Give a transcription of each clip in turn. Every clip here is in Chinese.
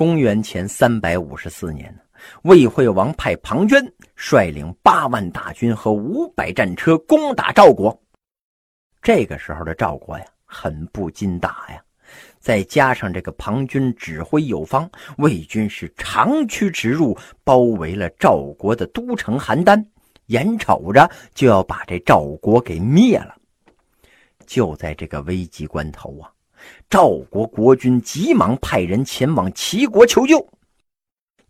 公元前三百五十四年魏惠王派庞涓率领八万大军和五百战车攻打赵国。这个时候的赵国呀，很不禁打呀，再加上这个庞涓指挥有方，魏军是长驱直入，包围了赵国的都城邯郸，眼瞅着就要把这赵国给灭了。就在这个危急关头啊，赵国国君急忙派人前往齐国求救。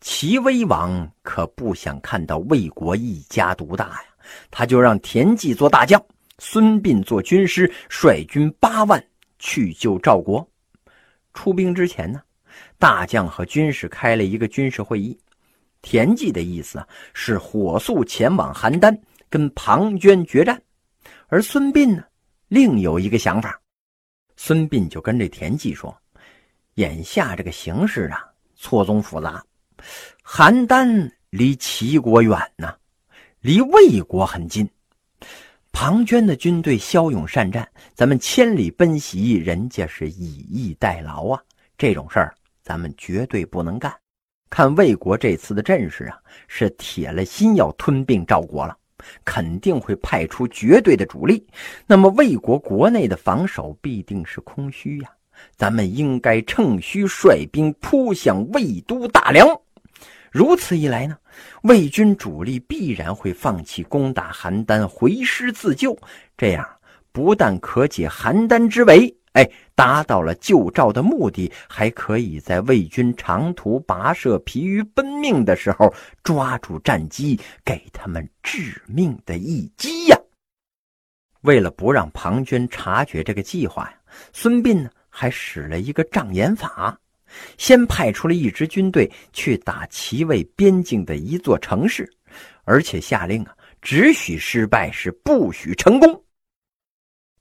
齐威王可不想看到魏国一家独大呀，他就让田忌做大将，孙膑做军师，率军八万去救赵国。出兵之前呢，大将和军士开了一个军事会议。田忌的意思啊，是火速前往邯郸跟庞涓决战，而孙膑呢？另有一个想法，孙膑就跟这田忌说：“眼下这个形势啊，错综复杂。邯郸离齐国远呢，离魏国很近。庞涓的军队骁勇善战，咱们千里奔袭，人家是以逸待劳啊。这种事儿，咱们绝对不能干。看魏国这次的阵势啊，是铁了心要吞并赵国了。”肯定会派出绝对的主力，那么魏国国内的防守必定是空虚呀。咱们应该趁虚率兵扑向魏都大梁，如此一来呢，魏军主力必然会放弃攻打邯郸，回师自救。这样不但可解邯郸之围。哎，达到了救赵的目的，还可以在魏军长途跋涉、疲于奔命的时候，抓住战机，给他们致命的一击呀！为了不让庞涓察觉这个计划呀，孙膑呢还使了一个障眼法，先派出了一支军队去打齐魏边境的一座城市，而且下令啊，只许失败，是不许成功。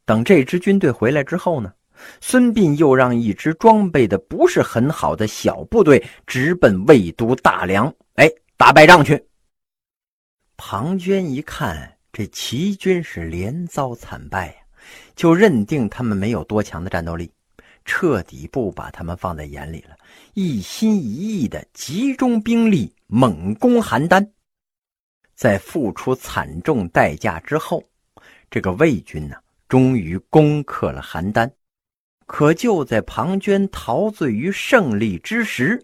等这支军队回来之后呢？孙膑又让一支装备的不是很好的小部队直奔魏都大梁，哎，打败仗去。庞涓一看这齐军是连遭惨败呀，就认定他们没有多强的战斗力，彻底不把他们放在眼里了，一心一意的集中兵力猛攻邯郸。在付出惨重代价之后，这个魏军呢，终于攻克了邯郸。可就在庞涓陶醉于胜利之时，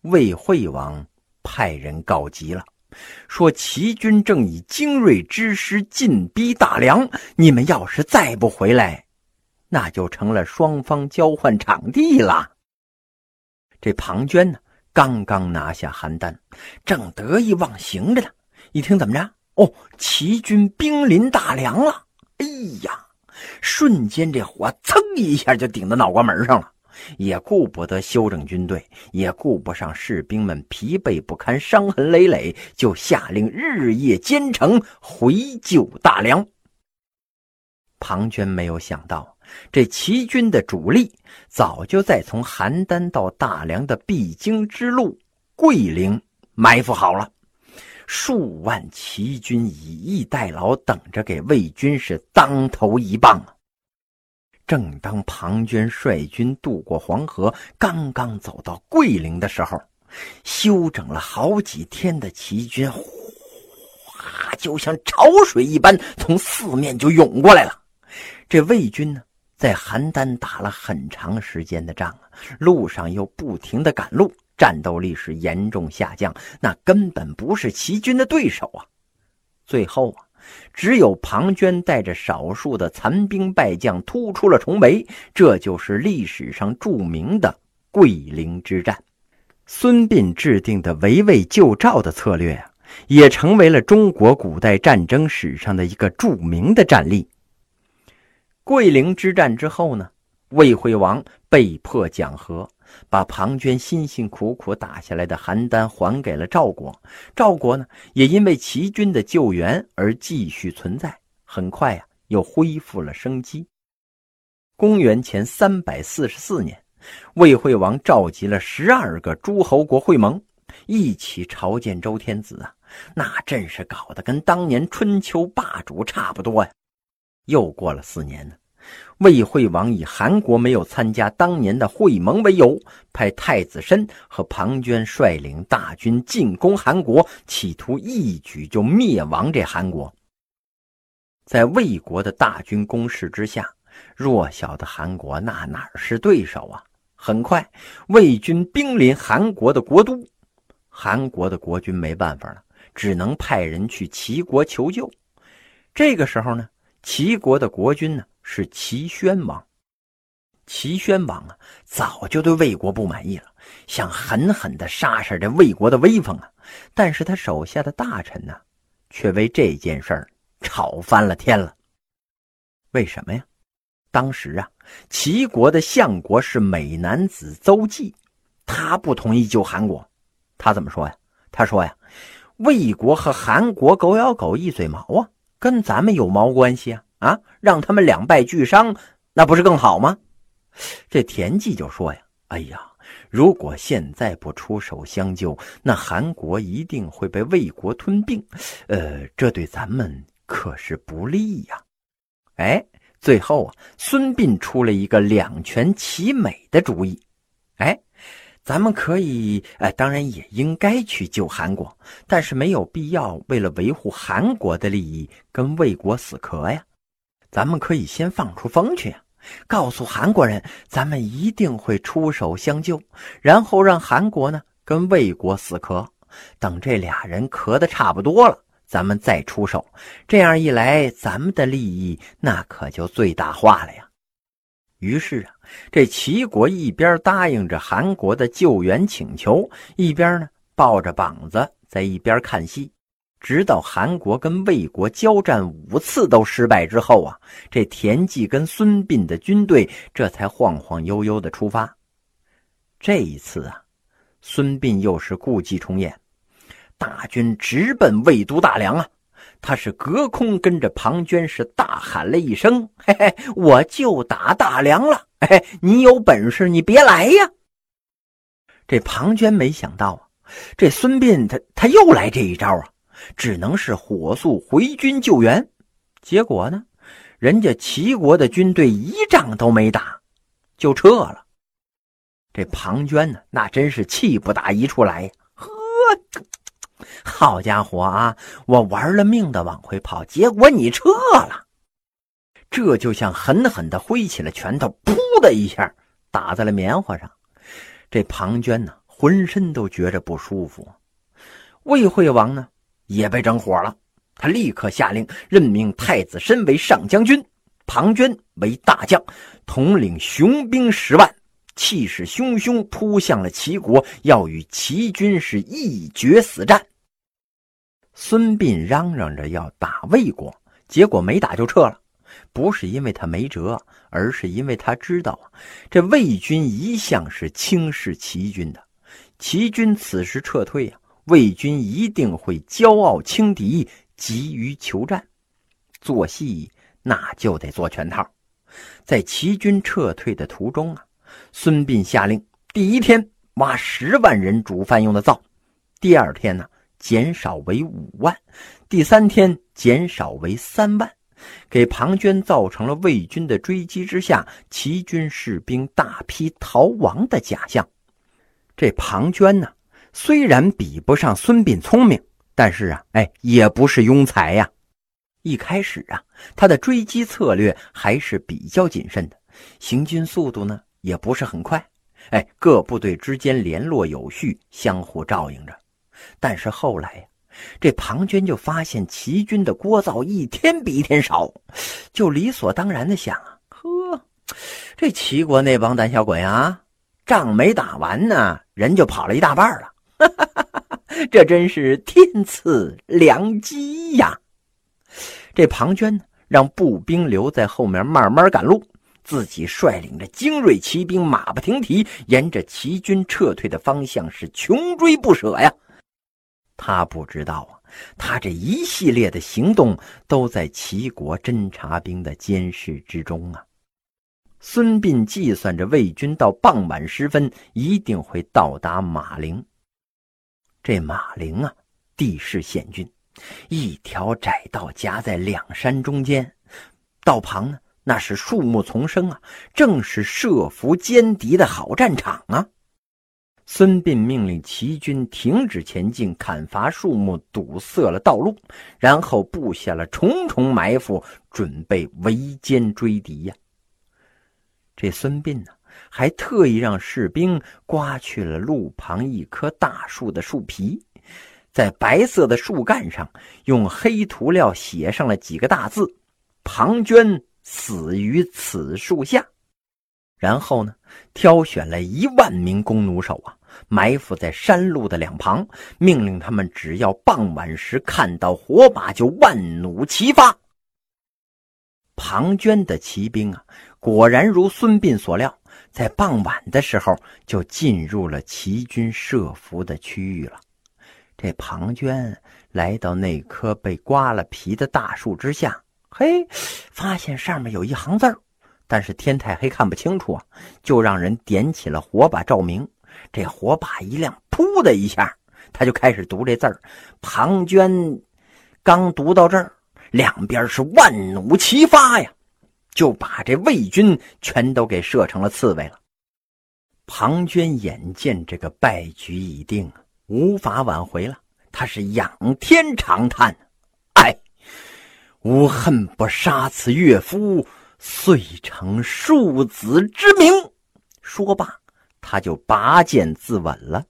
魏惠王派人告急了，说齐军正以精锐之师进逼大梁，你们要是再不回来，那就成了双方交换场地了。这庞涓呢，刚刚拿下邯郸，正得意忘形着呢，一听怎么着？哦，齐军兵临大梁了！哎呀！瞬间，这火噌一下就顶到脑瓜门上了，也顾不得休整军队，也顾不上士兵们疲惫不堪、伤痕累累，就下令日夜兼程回救大梁。庞涓没有想到，这齐军的主力早就在从邯郸到大梁的必经之路桂陵埋伏好了。数万齐军以逸待劳，等着给魏军是当头一棒啊！正当庞涓率军渡过黄河，刚刚走到桂林的时候，休整了好几天的齐军，哗，就像潮水一般从四面就涌过来了。这魏军呢，在邯郸打了很长时间的仗啊，路上又不停的赶路。战斗力是严重下降，那根本不是齐军的对手啊！最后啊，只有庞涓带着少数的残兵败将突出了重围，这就是历史上著名的桂林之战。孙膑制定的围魏救赵的策略啊，也成为了中国古代战争史上的一个著名的战例。桂林之战之后呢，魏惠王被迫讲和。把庞涓辛辛苦苦打下来的邯郸还给了赵国，赵国呢也因为齐军的救援而继续存在，很快呀又恢复了生机。公元前三百四十四年，魏惠王召集了十二个诸侯国会盟，一起朝见周天子啊，那阵势搞得跟当年春秋霸主差不多呀。又过了四年呢。魏惠王以韩国没有参加当年的会盟为由，派太子申和庞涓率领大军进攻韩国，企图一举就灭亡这韩国。在魏国的大军攻势之下，弱小的韩国那哪是对手啊？很快，魏军兵临韩国的国都，韩国的国君没办法了，只能派人去齐国求救。这个时候呢，齐国的国君呢？是齐宣王，齐宣王啊，早就对魏国不满意了，想狠狠的杀杀这魏国的威风啊。但是他手下的大臣呢，却为这件事儿吵翻了天了。为什么呀？当时啊，齐国的相国是美男子邹忌，他不同意救韩国。他怎么说呀？他说呀，魏国和韩国狗咬狗，一嘴毛啊，跟咱们有毛关系啊？啊，让他们两败俱伤，那不是更好吗？这田忌就说呀：“哎呀，如果现在不出手相救，那韩国一定会被魏国吞并，呃，这对咱们可是不利呀。”哎，最后啊，孙膑出了一个两全其美的主意。哎，咱们可以，哎，当然也应该去救韩国，但是没有必要为了维护韩国的利益跟魏国死磕呀。咱们可以先放出风去啊，告诉韩国人，咱们一定会出手相救，然后让韩国呢跟魏国死磕，等这俩人磕的差不多了，咱们再出手。这样一来，咱们的利益那可就最大化了呀。于是啊，这齐国一边答应着韩国的救援请求，一边呢抱着膀子在一边看戏。直到韩国跟魏国交战五次都失败之后啊，这田忌跟孙膑的军队这才晃晃悠悠的出发。这一次啊，孙膑又是故伎重演，大军直奔魏都大梁啊！他是隔空跟着庞涓是大喊了一声：“嘿嘿，我就打大梁了！嘿，你有本事你别来呀！”这庞涓没想到啊，这孙膑他他又来这一招啊！只能是火速回军救援，结果呢，人家齐国的军队一仗都没打，就撤了。这庞涓呢，那真是气不打一处来呀！呵，好家伙啊，我玩了命的往回跑，结果你撤了，这就像狠狠的挥起了拳头，噗的一下打在了棉花上。这庞涓呢，浑身都觉着不舒服。魏惠王呢？也被整火了，他立刻下令任命太子申为上将军，庞涓为大将，统领雄兵十万，气势汹汹扑向了齐国，要与齐军是一决死战。孙膑嚷嚷着要打魏国，结果没打就撤了，不是因为他没辙，而是因为他知道啊，这魏军一向是轻视齐军的，齐军此时撤退呀。魏军一定会骄傲轻敌，急于求战，做戏那就得做全套。在齐军撤退的途中啊，孙膑下令：第一天挖十万人煮饭用的灶，第二天呢减少为五万，第三天减少为三万，给庞涓造成了魏军的追击之下，齐军士兵大批逃亡的假象。这庞涓呢？虽然比不上孙膑聪明，但是啊，哎，也不是庸才呀。一开始啊，他的追击策略还是比较谨慎的，行军速度呢也不是很快。哎，各部队之间联络有序，相互照应着。但是后来呀，这庞涓就发现齐军的聒噪一天比一天少，就理所当然的想啊，呵，这齐国那帮胆小鬼啊，仗没打完呢，人就跑了一大半了。哈哈哈哈这真是天赐良机呀！这庞涓呢，让步兵留在后面慢慢赶路，自己率领着精锐骑兵，马不停蹄，沿着齐军撤退的方向是穷追不舍呀。他不知道啊，他这一系列的行动都在齐国侦察兵的监视之中啊。孙膑计算着魏军到傍晚时分一定会到达马陵。这马陵啊，地势险峻，一条窄道夹在两山中间，道旁呢，那是树木丛生啊，正是设伏歼敌的好战场啊！孙膑命令齐军停止前进，砍伐树木，堵塞了道路，然后布下了重重埋伏，准备围歼追敌呀。这孙膑呢，还特意让士兵刮去了路旁一棵大树的树皮，在白色的树干上用黑涂料写上了几个大字：“庞涓死于此树下。”然后呢，挑选了一万名弓弩手啊。埋伏在山路的两旁，命令他们只要傍晚时看到火把，就万弩齐发。庞涓的骑兵啊，果然如孙膑所料，在傍晚的时候就进入了齐军设伏的区域了。这庞涓来到那棵被刮了皮的大树之下，嘿，发现上面有一行字儿，但是天太黑看不清楚啊，就让人点起了火把照明。这火把一亮，噗的一下，他就开始读这字儿。庞涓刚读到这儿，两边是万弩齐发呀，就把这魏军全都给射成了刺猬了。庞涓眼见这个败局已定，无法挽回了，他是仰天长叹：“哎，吾恨不杀此岳夫，遂成庶子之名。”说罢。他就拔剑自刎了。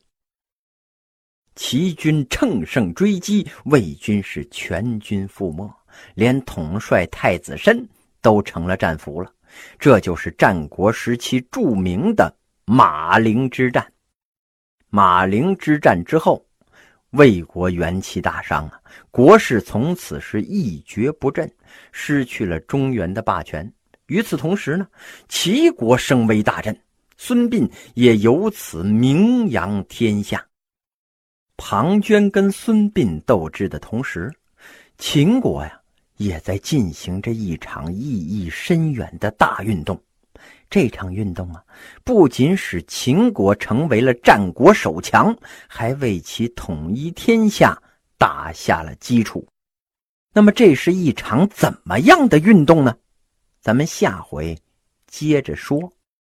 齐军乘胜追击，魏军是全军覆没，连统帅太子申都成了战俘了。这就是战国时期著名的马陵之战。马陵之战之后，魏国元气大伤啊，国势从此是一蹶不振，失去了中原的霸权。与此同时呢，齐国声威大振。孙膑也由此名扬天下。庞涓跟孙膑斗智的同时，秦国呀也在进行着一场意义深远的大运动。这场运动啊，不仅使秦国成为了战国首强，还为其统一天下打下了基础。那么，这是一场怎么样的运动呢？咱们下回接着说。